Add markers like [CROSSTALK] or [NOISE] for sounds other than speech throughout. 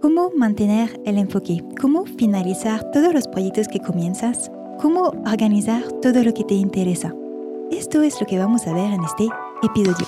cómo mantener el enfoque, cómo finalizar todos los proyectos que comienzas, cómo organizar todo lo que te interesa. Esto es lo que vamos a ver en este episodio.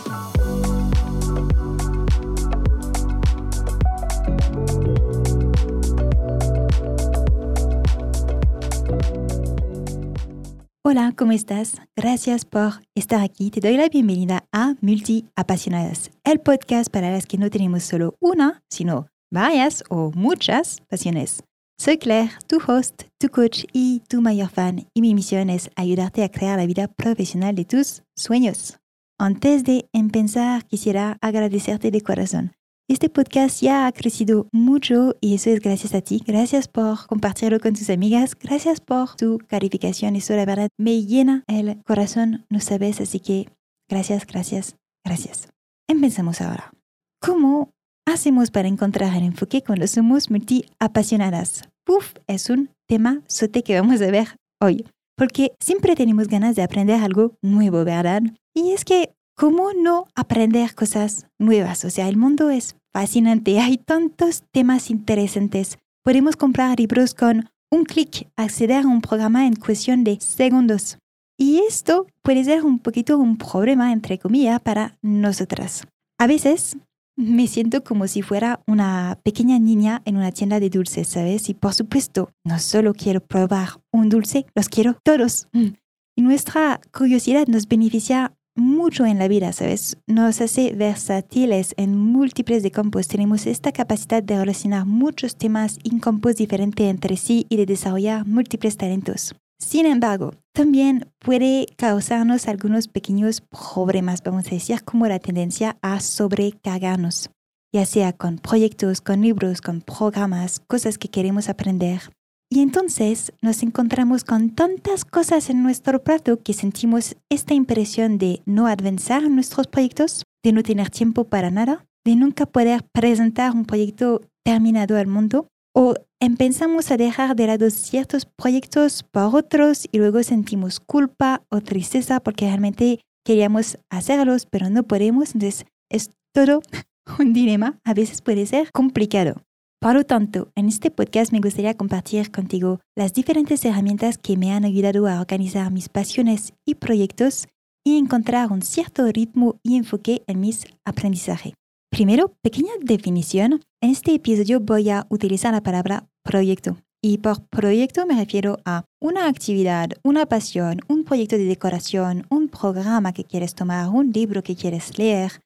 Hola, ¿cómo estás? Gracias por estar aquí. Te doy la bienvenida a Multi Apasionadas, el podcast para las que no tenemos solo una, sino varias o muchas pasiones. Soy Claire, tu host, tu coach y tu mayor fan, y mi misión es ayudarte a crear la vida profesional de tus sueños. Antes de empezar, quisiera agradecerte de corazón este podcast ya ha crecido mucho y eso es gracias a ti. Gracias por compartirlo con tus amigas. Gracias por tu calificación. Eso la verdad me llena el corazón, no sabes. Así que gracias, gracias, gracias. Empezamos ahora. ¿Cómo hacemos para encontrar enfoque cuando somos multiapasionadas? Puf, es un tema sote que vamos a ver hoy. Porque siempre tenemos ganas de aprender algo nuevo, ¿verdad? Y es que ¿Cómo no aprender cosas nuevas? O sea, el mundo es fascinante, hay tantos temas interesantes. Podemos comprar libros con un clic, acceder a un programa en cuestión de segundos. Y esto puede ser un poquito un problema, entre comillas, para nosotras. A veces me siento como si fuera una pequeña niña en una tienda de dulces, ¿sabes? Y por supuesto, no solo quiero probar un dulce, los quiero todos. Y nuestra curiosidad nos beneficia mucho en la vida, ¿sabes? Nos hace versátiles en múltiples de campos. Tenemos esta capacidad de relacionar muchos temas en campos diferentes entre sí y de desarrollar múltiples talentos. Sin embargo, también puede causarnos algunos pequeños problemas, vamos a decir, como la tendencia a sobrecargarnos, ya sea con proyectos, con libros, con programas, cosas que queremos aprender. Y entonces nos encontramos con tantas cosas en nuestro plato que sentimos esta impresión de no avanzar en nuestros proyectos, de no tener tiempo para nada, de nunca poder presentar un proyecto terminado al mundo, o empezamos a dejar de lado ciertos proyectos por otros y luego sentimos culpa o tristeza porque realmente queríamos hacerlos pero no podemos. Entonces es todo [LAUGHS] un dilema, a veces puede ser complicado. Por lo tanto, en este podcast me gustaría compartir contigo las diferentes herramientas que me han ayudado a organizar mis pasiones y proyectos y encontrar un cierto ritmo y enfoque en mis aprendizajes. Primero, pequeña definición. En este episodio voy a utilizar la palabra proyecto. Y por proyecto me refiero a una actividad, una pasión, un proyecto de decoración, un programa que quieres tomar, un libro que quieres leer,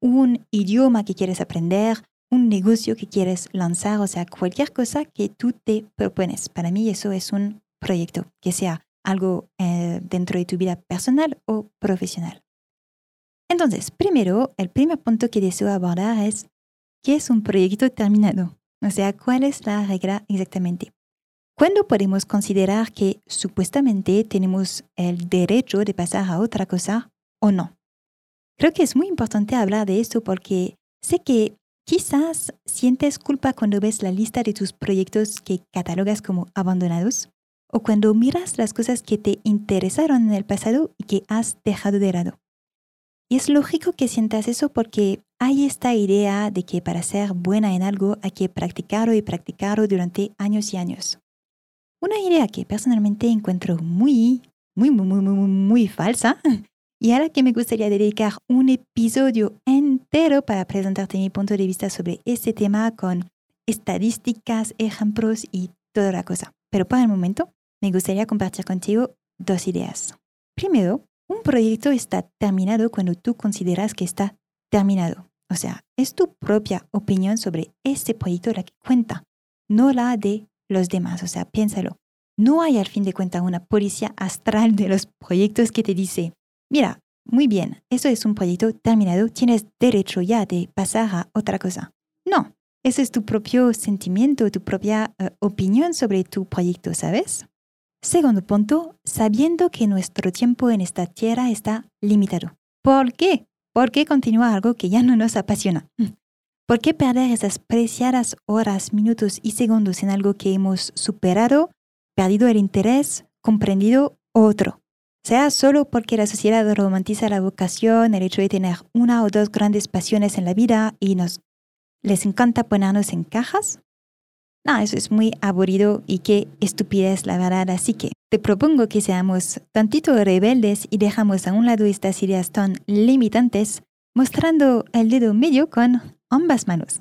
un idioma que quieres aprender, un negocio que quieres lanzar, o sea, cualquier cosa que tú te propones. Para mí eso es un proyecto, que sea algo eh, dentro de tu vida personal o profesional. Entonces, primero, el primer punto que deseo abordar es qué es un proyecto terminado. O sea, cuál es la regla exactamente. ¿Cuándo podemos considerar que supuestamente tenemos el derecho de pasar a otra cosa o no? Creo que es muy importante hablar de esto porque sé que Quizás sientes culpa cuando ves la lista de tus proyectos que catalogas como abandonados o cuando miras las cosas que te interesaron en el pasado y que has dejado de lado. Y es lógico que sientas eso porque hay esta idea de que para ser buena en algo hay que practicarlo y practicarlo durante años y años. Una idea que personalmente encuentro muy, muy, muy, muy, muy, muy falsa [LAUGHS] y a la que me gustaría dedicar un episodio entero para presentarte mi punto de vista sobre este tema con estadísticas, ejemplos y toda la cosa. Pero por el momento me gustaría compartir contigo dos ideas. Primero, un proyecto está terminado cuando tú consideras que está terminado. O sea, es tu propia opinión sobre este proyecto la que cuenta, no la de los demás. O sea, piénsalo. No hay al fin de cuentas una policía astral de los proyectos que te dice, mira, muy bien, eso es un proyecto terminado, tienes derecho ya de pasar a otra cosa. No, ese es tu propio sentimiento, tu propia eh, opinión sobre tu proyecto, ¿sabes? Segundo punto, sabiendo que nuestro tiempo en esta tierra está limitado. ¿Por qué? ¿Por qué continuar algo que ya no nos apasiona? [LAUGHS] ¿Por qué perder esas preciadas horas, minutos y segundos en algo que hemos superado, perdido el interés, comprendido otro? sea solo porque la sociedad romantiza la vocación, el hecho de tener una o dos grandes pasiones en la vida y nos les encanta ponernos en cajas, no, eso es muy aburrido y qué estupidez la verdad. Así que te propongo que seamos tantito rebeldes y dejamos a un lado estas ideas tan limitantes, mostrando el dedo medio con ambas manos.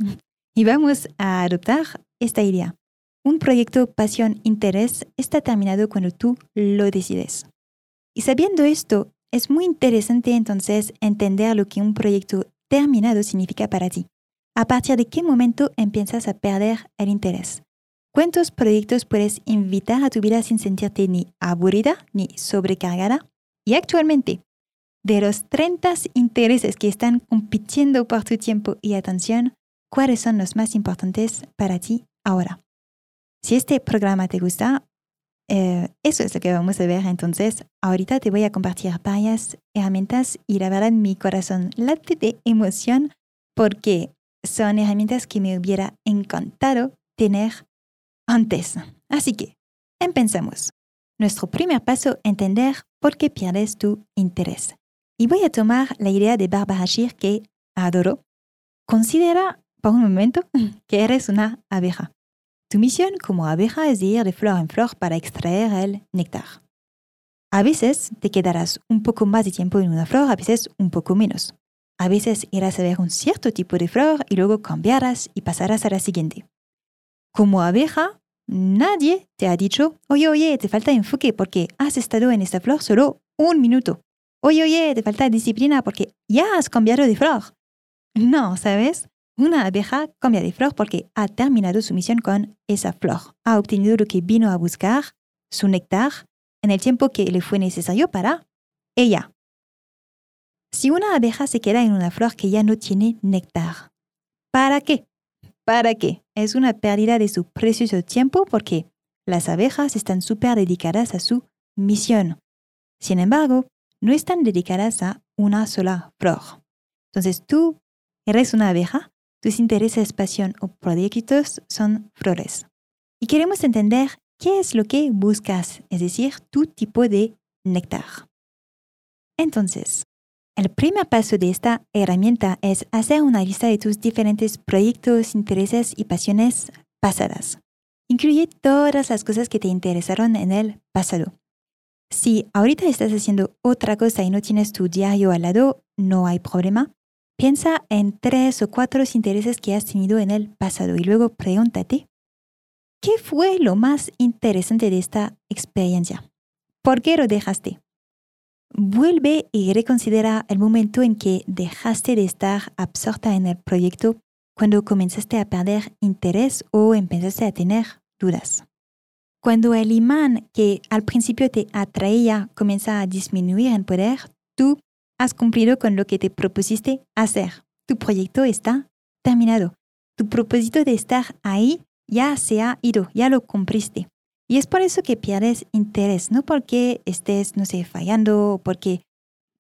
Y vamos a adoptar esta idea. Un proyecto pasión-interés está terminado cuando tú lo decides. Y sabiendo esto, es muy interesante entonces entender lo que un proyecto terminado significa para ti. ¿A partir de qué momento empiezas a perder el interés? ¿Cuántos proyectos puedes invitar a tu vida sin sentirte ni aburrida ni sobrecargada? Y actualmente, de los 30 intereses que están compitiendo por tu tiempo y atención, ¿cuáles son los más importantes para ti ahora? Si este programa te gusta, eh, eso es lo que vamos a ver entonces. Ahorita te voy a compartir varias herramientas y la verdad mi corazón late de emoción porque son herramientas que me hubiera encantado tener antes. Así que, empezamos. Nuestro primer paso, entender por qué pierdes tu interés. Y voy a tomar la idea de Barbara Shir que adoro. Considera por un momento [LAUGHS] que eres una abeja. Tu misión como abeja es ir de flor en flor para extraer el néctar. A veces te quedarás un poco más de tiempo en una flor, a veces un poco menos. A veces irás a ver un cierto tipo de flor y luego cambiarás y pasarás a la siguiente. Como abeja, nadie te ha dicho, oye, oye, te falta enfoque porque has estado en esta flor solo un minuto. Oye, oye, te falta disciplina porque ya has cambiado de flor. No, ¿sabes? Una abeja cambia de flor porque ha terminado su misión con esa flor. Ha obtenido lo que vino a buscar, su néctar, en el tiempo que le fue necesario para ella. Si una abeja se queda en una flor que ya no tiene néctar, ¿para qué? ¿Para qué? Es una pérdida de su precioso tiempo porque las abejas están súper dedicadas a su misión. Sin embargo, no están dedicadas a una sola flor. Entonces tú eres una abeja tus intereses, pasión o proyectos son flores. Y queremos entender qué es lo que buscas, es decir, tu tipo de néctar. Entonces, el primer paso de esta herramienta es hacer una lista de tus diferentes proyectos, intereses y pasiones pasadas. Incluye todas las cosas que te interesaron en el pasado. Si ahorita estás haciendo otra cosa y no tienes tu diario al lado, no hay problema. Piensa en tres o cuatro intereses que has tenido en el pasado y luego pregúntate, ¿qué fue lo más interesante de esta experiencia? ¿Por qué lo dejaste? Vuelve y reconsidera el momento en que dejaste de estar absorta en el proyecto cuando comenzaste a perder interés o empezaste a tener dudas. Cuando el imán que al principio te atraía comienza a disminuir en poder, tú has cumplido con lo que te propusiste hacer. Tu proyecto está terminado. Tu propósito de estar ahí ya se ha ido, ya lo cumpliste. Y es por eso que pierdes interés, no porque estés, no sé, fallando porque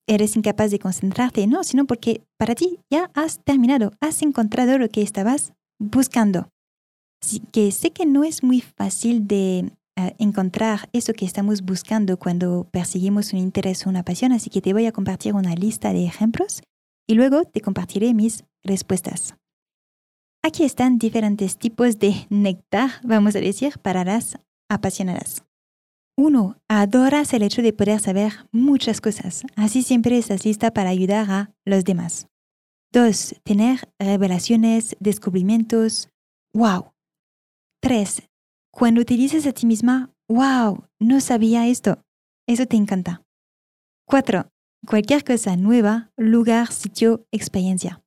eres incapaz de concentrarte, no, sino porque para ti ya has terminado, has encontrado lo que estabas buscando. Así que sé que no es muy fácil de encontrar eso que estamos buscando cuando perseguimos un interés o una pasión, así que te voy a compartir una lista de ejemplos y luego te compartiré mis respuestas. Aquí están diferentes tipos de néctar, vamos a decir, para las apasionadas. Uno, Adoras el hecho de poder saber muchas cosas. Así siempre estás lista para ayudar a los demás. Dos, Tener revelaciones, descubrimientos. ¡Wow! Tres, cuando te dices a ti misma, wow, no sabía esto, eso te encanta. 4. Cualquier cosa nueva, lugar, sitio, experiencia.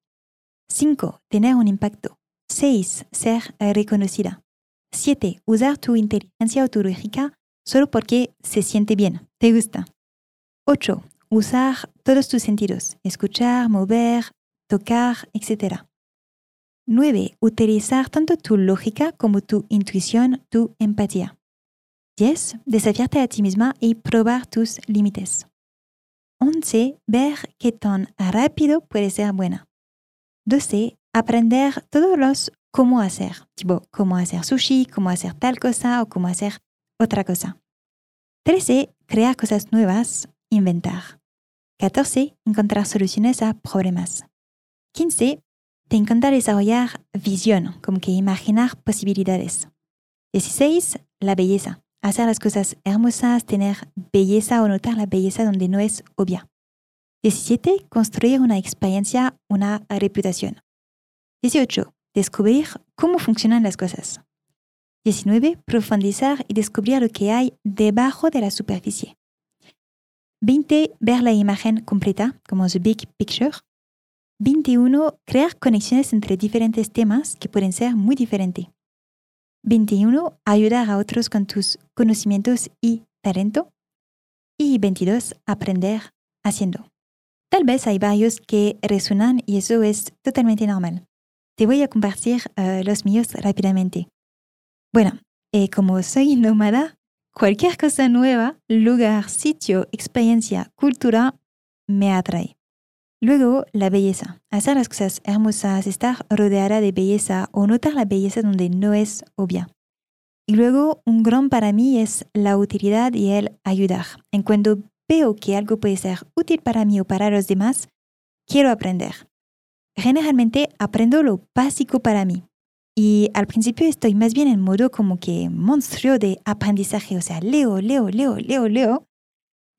5. Tener un impacto. 6. Ser reconocida. 7. Usar tu inteligencia autológica solo porque se siente bien, te gusta. 8. Usar todos tus sentidos, escuchar, mover, tocar, etc. 9. Utilizar tanto tu lógica como tu intuición, tu empatía. 10. Desafiarte a ti misma y probar tus límites. 11. Ver qué tan rápido puede ser buena. 12. Aprender todos los cómo hacer, tipo cómo hacer sushi, cómo hacer tal cosa o cómo hacer otra cosa. 13. Crear cosas nuevas, inventar. 14. Encontrar soluciones a problemas. 15 te encanta desarrollar visión, como que imaginar posibilidades. 16, la belleza. Hacer las cosas hermosas, tener belleza o notar la belleza donde no es obvia. 17. Construir una experiencia, una reputación. 18. Descubrir cómo funcionan las cosas. 19. Profundizar y descubrir lo que hay debajo de la superficie. 20. Ver la imagen completa, como The Big Picture. 21. Crear conexiones entre diferentes temas que pueden ser muy diferentes. 21. Ayudar a otros con tus conocimientos y talento. Y 22. Aprender haciendo. Tal vez hay varios que resuenan y eso es totalmente normal. Te voy a compartir uh, los míos rápidamente. Bueno, eh, como soy [LAUGHS] nómada, cualquier cosa nueva, lugar, sitio, experiencia, cultura, me atrae. Luego, la belleza. Hacer las cosas hermosas, estar rodeada de belleza o notar la belleza donde no es obvia. Y luego, un gran para mí es la utilidad y el ayudar. En cuando veo que algo puede ser útil para mí o para los demás, quiero aprender. Generalmente aprendo lo básico para mí. Y al principio estoy más bien en modo como que monstruo de aprendizaje, o sea, leo, leo, leo, leo, leo,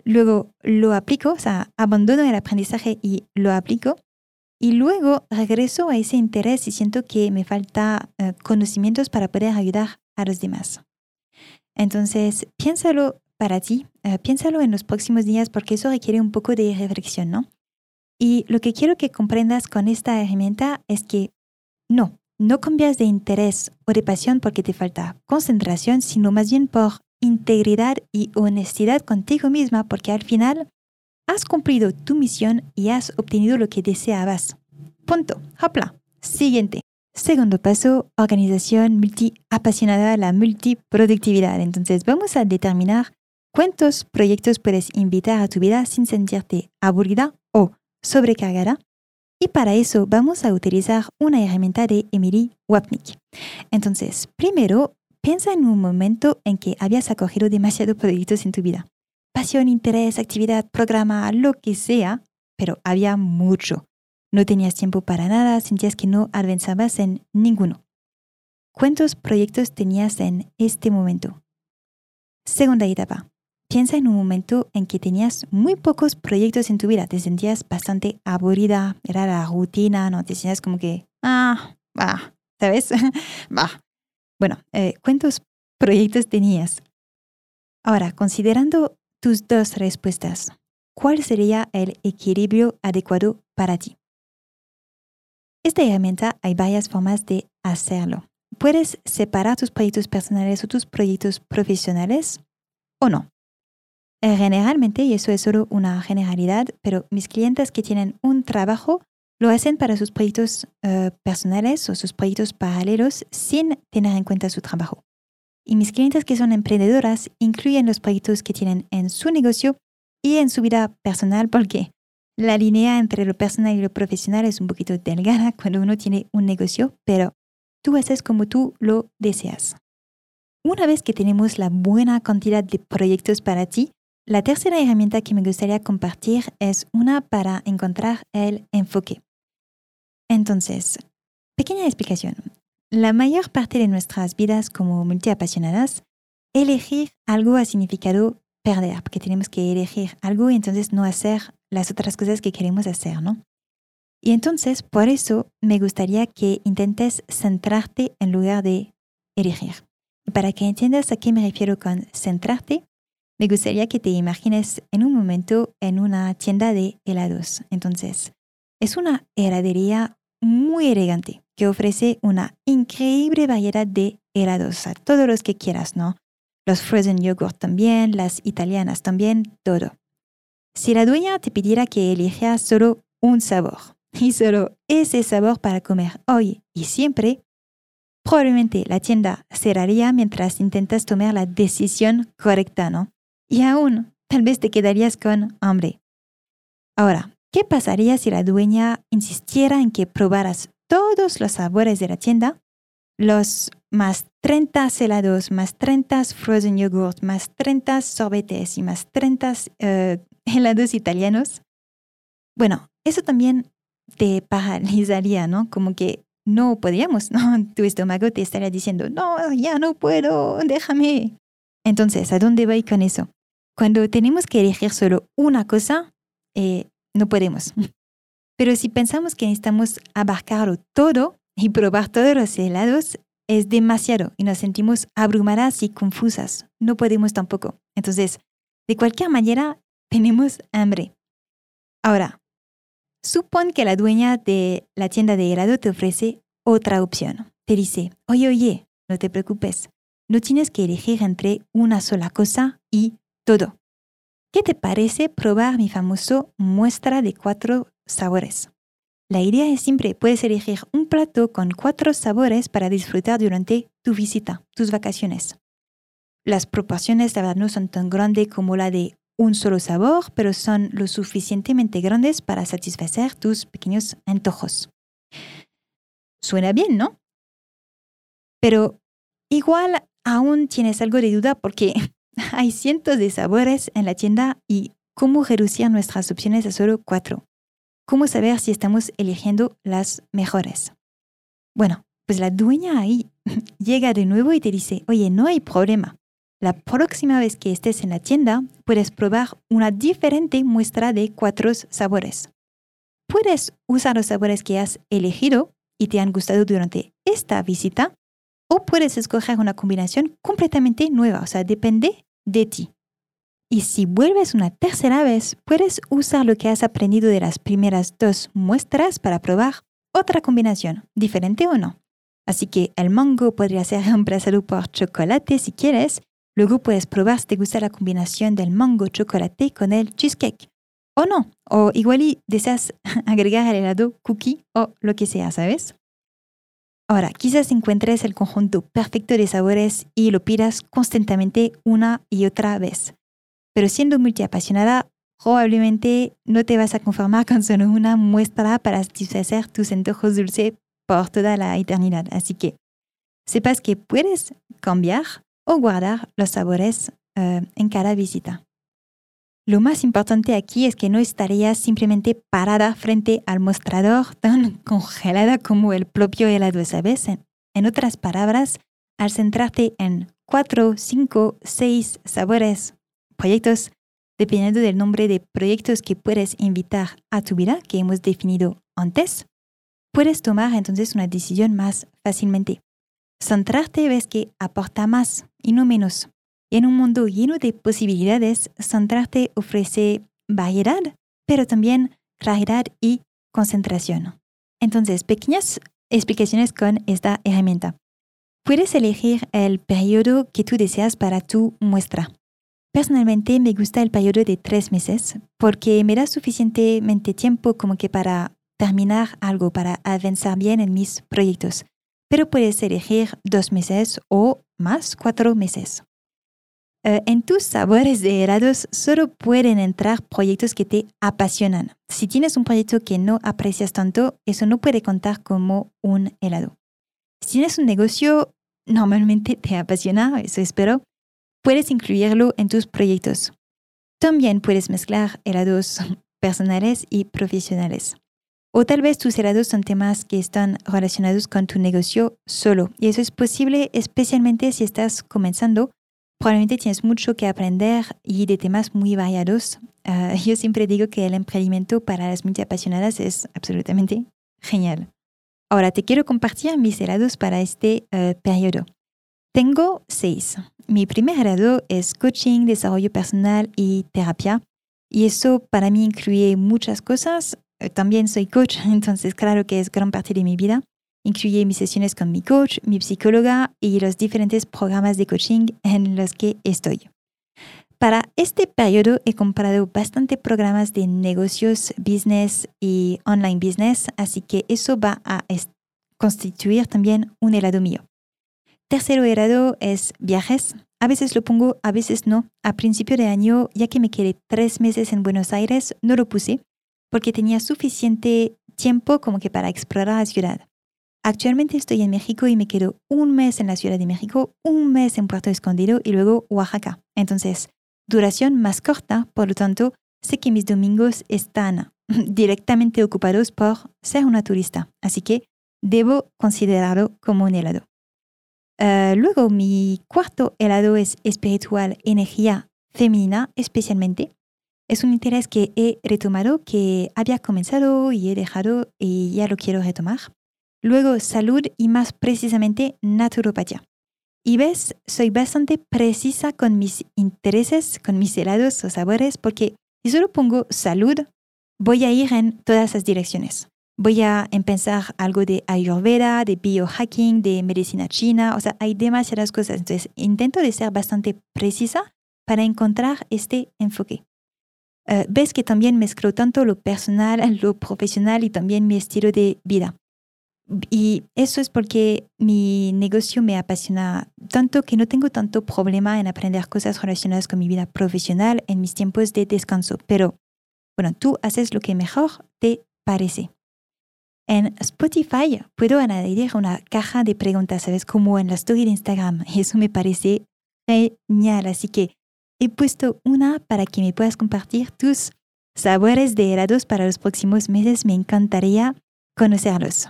luego lo aplico, o sea, abandono el aprendizaje y lo aplico, y luego regreso a ese interés y siento que me falta eh, conocimientos para poder ayudar a los demás. Entonces, piénsalo para ti, eh, piénsalo en los próximos días porque eso requiere un poco de reflexión, ¿no? Y lo que quiero que comprendas con esta herramienta es que no, no cambias de interés o de pasión porque te falta concentración, sino más bien por integridad y honestidad contigo misma porque al final has cumplido tu misión y has obtenido lo que deseabas. Punto. Hopla. Siguiente. Segundo paso, organización multi-apasionada, la multiproductividad. Entonces vamos a determinar cuántos proyectos puedes invitar a tu vida sin sentirte aburrida o sobrecargada. Y para eso vamos a utilizar una herramienta de Emily Wapnick. Entonces, primero Piensa en un momento en que habías acogido demasiados proyectos en tu vida. Pasión, interés, actividad, programa, lo que sea, pero había mucho. No tenías tiempo para nada, sentías que no avanzabas en ninguno. ¿Cuántos proyectos tenías en este momento? Segunda etapa. Piensa en un momento en que tenías muy pocos proyectos en tu vida, te sentías bastante aburrida, era la rutina, no te sentías como que, ah, va, ¿sabes? [LAUGHS] va, bueno, eh, ¿cuántos proyectos tenías? Ahora, considerando tus dos respuestas, ¿cuál sería el equilibrio adecuado para ti? Esta herramienta hay varias formas de hacerlo. Puedes separar tus proyectos personales o tus proyectos profesionales o no. Eh, generalmente, y eso es solo una generalidad, pero mis clientes que tienen un trabajo lo hacen para sus proyectos eh, personales o sus proyectos paralelos sin tener en cuenta su trabajo. Y mis clientes que son emprendedoras incluyen los proyectos que tienen en su negocio y en su vida personal porque la línea entre lo personal y lo profesional es un poquito delgada cuando uno tiene un negocio, pero tú haces como tú lo deseas. Una vez que tenemos la buena cantidad de proyectos para ti, la tercera herramienta que me gustaría compartir es una para encontrar el enfoque. Entonces, pequeña explicación. La mayor parte de nuestras vidas como multiapasionadas, elegir algo ha significado perder, porque tenemos que elegir algo y entonces no hacer las otras cosas que queremos hacer, ¿no? Y entonces, por eso, me gustaría que intentes centrarte en lugar de elegir. Para que entiendas a qué me refiero con centrarte, me gustaría que te imagines en un momento en una tienda de helados. Entonces, es una heladería muy elegante que ofrece una increíble variedad de helados, a todos los que quieras, ¿no? Los frozen yogurt también, las italianas también, todo. Si la dueña te pidiera que eligieras solo un sabor y solo ese sabor para comer hoy y siempre, probablemente la tienda cerraría mientras intentas tomar la decisión correcta, ¿no? Y aún, tal vez te quedarías con hambre. Ahora, ¿Qué pasaría si la dueña insistiera en que probaras todos los sabores de la tienda? Los más 30 helados, más 30 frozen yogurt, más 30 sorbetes y más 30 eh, [LAUGHS] helados italianos. Bueno, eso también te paralizaría, ¿no? Como que no podíamos, ¿no? [LAUGHS] Tu estómago te estaría diciendo, no, ya no puedo, déjame. Entonces, ¿a dónde voy con eso? Cuando tenemos que elegir solo una cosa, eh, no podemos. [LAUGHS] Pero si pensamos que necesitamos abarcarlo todo y probar todos los helados, es demasiado y nos sentimos abrumadas y confusas. No podemos tampoco. Entonces, de cualquier manera, [LAUGHS] tenemos hambre. Ahora, supón que la dueña de la tienda de helado te ofrece otra opción. Te dice, oye, oye, no te preocupes, no tienes que elegir entre una sola cosa y todo. ¿Qué te parece probar mi famoso muestra de cuatro sabores? La idea es siempre, puedes elegir un plato con cuatro sabores para disfrutar durante tu visita, tus vacaciones. Las proporciones, la verdad, no son tan grandes como la de un solo sabor, pero son lo suficientemente grandes para satisfacer tus pequeños antojos. Suena bien, ¿no? Pero igual aún tienes algo de duda porque [LAUGHS] hay cientos de sabores en la tienda y cómo reducir nuestras opciones a solo cuatro. ¿Cómo saber si estamos eligiendo las mejores? Bueno, pues la dueña ahí [LAUGHS] llega de nuevo y te dice, oye, no hay problema. La próxima vez que estés en la tienda, puedes probar una diferente muestra de cuatro sabores. Puedes usar los sabores que has elegido y te han gustado durante esta visita, o puedes escoger una combinación completamente nueva, o sea, depende de ti. Y si vuelves una tercera vez, puedes usar lo que has aprendido de las primeras dos muestras para probar otra combinación, diferente o no. Así que el mango podría ser reemplazado por chocolate si quieres. Luego puedes probar si te gusta la combinación del mango chocolate con el cheesecake. O no, o igual y deseas [LAUGHS] agregar el helado cookie o lo que sea, ¿sabes? Ahora, quizás encuentres el conjunto perfecto de sabores y lo pidas constantemente una y otra vez. Pero siendo multiapasionada, probablemente no te vas a conformar con solo una muestra para satisfacer tus antojos dulces por toda la eternidad. Así que sepas que puedes cambiar o guardar los sabores uh, en cada visita. Lo más importante aquí es que no estarías simplemente parada frente al mostrador [LAUGHS] tan congelada como el propio helado, ¿sabes? En otras palabras, al centrarte en cuatro, cinco, seis sabores proyectos, dependiendo del nombre de proyectos que puedes invitar a tu vida, que hemos definido antes, puedes tomar entonces una decisión más fácilmente. Centrarte ves que aporta más y no menos. En un mundo lleno de posibilidades, centrarte ofrece variedad, pero también claridad y concentración. Entonces, pequeñas explicaciones con esta herramienta. Puedes elegir el periodo que tú deseas para tu muestra. Personalmente me gusta el periodo de tres meses porque me da suficientemente tiempo como que para terminar algo, para avanzar bien en mis proyectos. Pero puedes elegir dos meses o más cuatro meses. Eh, en tus sabores de helados solo pueden entrar proyectos que te apasionan. Si tienes un proyecto que no aprecias tanto, eso no puede contar como un helado. Si tienes un negocio, normalmente te apasiona, eso espero, puedes incluirlo en tus proyectos. También puedes mezclar helados [LAUGHS] personales y profesionales. O tal vez tus helados son temas que están relacionados con tu negocio solo. Y eso es posible especialmente si estás comenzando. Probablemente tienes mucho que aprender y de temas muy variados. Ah, [LAUGHS] yo siempre digo que el emprendimiento para las multiapasionadas es absolutamente genial. Ahora te quiero compartir mis helados para este uh, periodo. Tengo seis. Mi primer grado es coaching, desarrollo personal y terapia. Y eso para mí incluye muchas cosas. Eh, también soy coach, [LAUGHS] entonces claro que es gran parte de mi vida. Incluye mis sesiones con mi coach, mi psicóloga y los diferentes programas de coaching en los que estoy. Para este periodo he comprado bastante programas de negocios, business y online business, así que eso va a constituir también un helado mío. Tercero grado es viajes. A veces lo pongo, a veces no. A principio de año, ya que me quedé tres meses en Buenos Aires, no lo puse porque tenía suficiente tiempo como que para explorar la ciudad. Actualmente estoy en México y me quedo un mes en la Ciudad de México, un mes en Puerto Escondido y luego Oaxaca. Entonces, duración más corta, por lo tanto, sé que mis domingos están [LAUGHS] directamente ocupados por ser una turista. Así que debo considerarlo como un helado. Uh, luego, mi cuarto helado es espiritual, energía femenina especialmente. Es un interés que he retomado, que había comenzado y he dejado y ya lo quiero retomar. Luego, salud y más precisamente naturopatía. Y ves, soy bastante precisa con mis intereses, con mis helados o sabores, porque si solo pongo salud, voy a ir en todas esas direcciones. Voy a empezar algo de ayurveda, de biohacking, de medicina china, o sea, hay demasiadas cosas. Entonces, intento de ser bastante precisa para encontrar este enfoque. Eh, ves que también mezclo tanto lo personal, [LAUGHS] lo profesional y también mi estilo de vida. Y eso es porque mi negocio me apasiona tanto que no tengo tanto problema en aprender cosas relacionadas con mi vida profesional en mis tiempos de descanso. Pero, bueno, tú haces lo que mejor te parece. En Spotify puedo añadir una caja de preguntas, ¿sabes? Como en la story de Instagram. Y [LAUGHS] eso me parece genial. Así que he puesto una para que me puedas compartir tus sabores de helados para los próximos meses. Me encantaría conocerlos.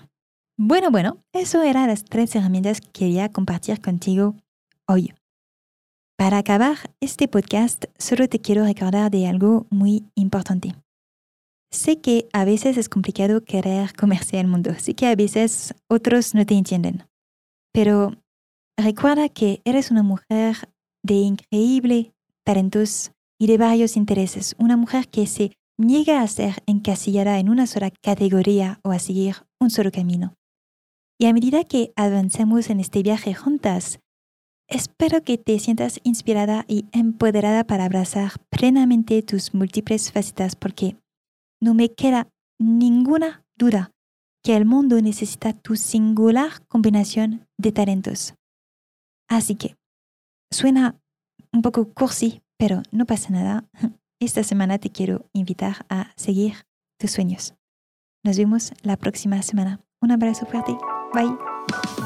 Bueno, bueno, eso eran las tres herramientas que quería compartir contigo hoy. Para acabar este podcast, solo te quiero recordar de algo muy importante. Sé que a veces es complicado querer comerse el mundo, sé que a veces otros no te entienden, pero recuerda que eres una mujer de increíble talentos y de varios intereses, una mujer que se niega a ser encasillada en una sola categoría o a seguir un solo camino. Y a medida que avancemos en este viaje juntas, espero que te sientas inspirada y empoderada para abrazar plenamente tus múltiples facetas porque no me queda ninguna duda que el mundo necesita tu singular combinación de talentos. Así que, suena un poco cursi, pero no pasa nada. [LAUGHS] Esta semana te quiero invitar a seguir tus sueños. Nos vemos la próxima semana. Un abrazo fuerte. 拜。